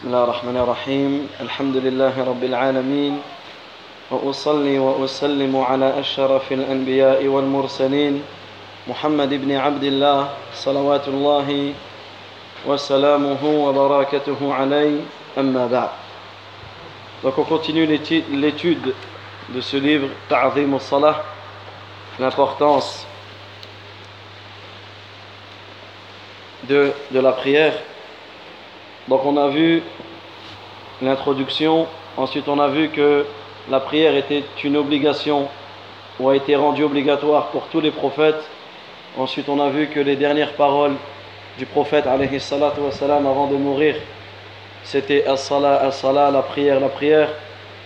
بسم الله الرحمن الرحيم. الحمد لله رب العالمين. وأصلي وأسلم على أشرف الأنبياء والمرسلين محمد بن عبد الله صلوات الله وسلامه وبركاته عليه. أما بعد. Donc on continue l'étude de ce livre Ta'zim al-Salah l'importance de, de la prière. Donc on a vu l'introduction, ensuite on a vu que la prière était une obligation ou a été rendue obligatoire pour tous les prophètes. Ensuite on a vu que les dernières paroles du prophète wassalam, avant de mourir, c'était as-salah, as-salah, la prière, la prière.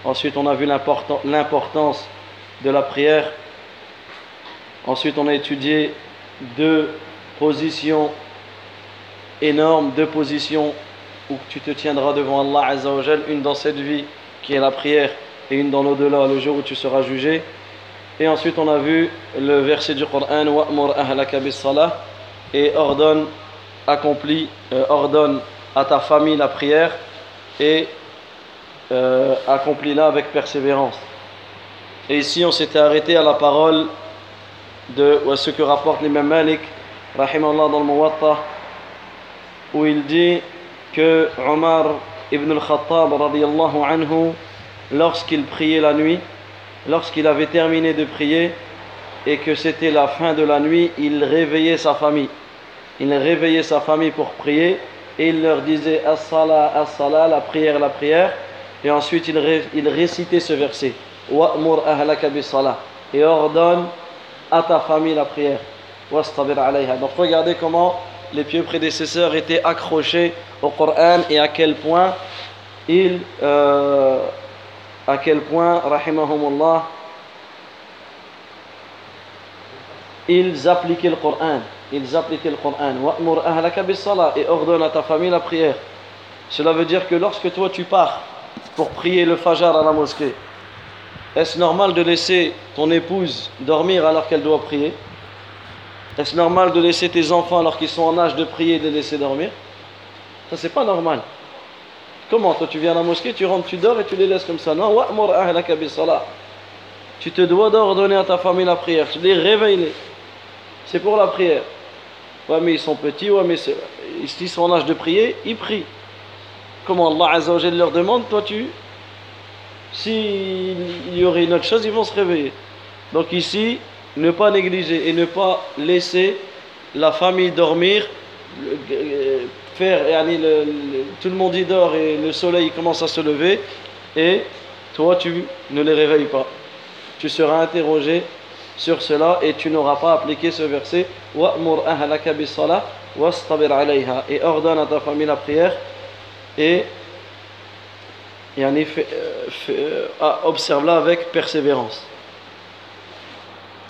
Ensuite on a vu l'importance de la prière. Ensuite on a étudié deux positions énormes, deux positions où tu te tiendras devant Allah Azzawajal, une dans cette vie qui est la prière et une dans l'au-delà, le jour où tu seras jugé. Et ensuite on a vu le verset du Coran Wa'mur ahlaka salah et ordonne, accomplit, euh, ordonne à ta famille la prière et euh, accomplis-la avec persévérance. Et ici on s'était arrêté à la parole de ce que rapporte l'imam Malik, rahimallah dans le Muwatta, où il dit que Omar ibn al-Khattab anhu, lorsqu'il priait la nuit, lorsqu'il avait terminé de prier et que c'était la fin de la nuit, il réveillait sa famille. Il réveillait sa famille pour prier et il leur disait As-salah, as-salah, la prière, la prière. Et ensuite il, récitait ce verset Wa'mur ahlaka salah et ordonne à ta famille la prière. Donc regardez comment les pieux prédécesseurs étaient accrochés au Coran et à quel point ils, euh, à quel point, rahimahumullah, ils appliquaient le Coran. Ils appliquaient le Coran. Et ordonne à ta famille la prière. Cela veut dire que lorsque toi tu pars pour prier le Fajr à la mosquée, est-ce normal de laisser ton épouse dormir alors qu'elle doit prier? Est-ce normal de laisser tes enfants alors qu'ils sont en âge de prier et de les laisser dormir? Ça, c'est pas normal. Comment Toi, tu viens à la mosquée, tu rentres, tu dors et tu les laisses comme ça? Non, tu te dois d'ordonner à ta famille la prière. Tu les réveilles. C'est pour la prière. Ouais, mais ils sont petits, ouais, mais ils sont en âge de prier, ils prient. Comment Allah Azzawajal leur demande, toi tu. S'il y aurait une autre chose, ils vont se réveiller. Donc ici, ne pas négliger et ne pas laisser la famille dormir faire, le, tout le monde y dort et le soleil commence à se lever, et toi tu ne les réveilles pas. Tu seras interrogé sur cela et tu n'auras pas appliqué ce verset et ordonne à ta famille la prière et yani, euh, euh, observe-la avec persévérance.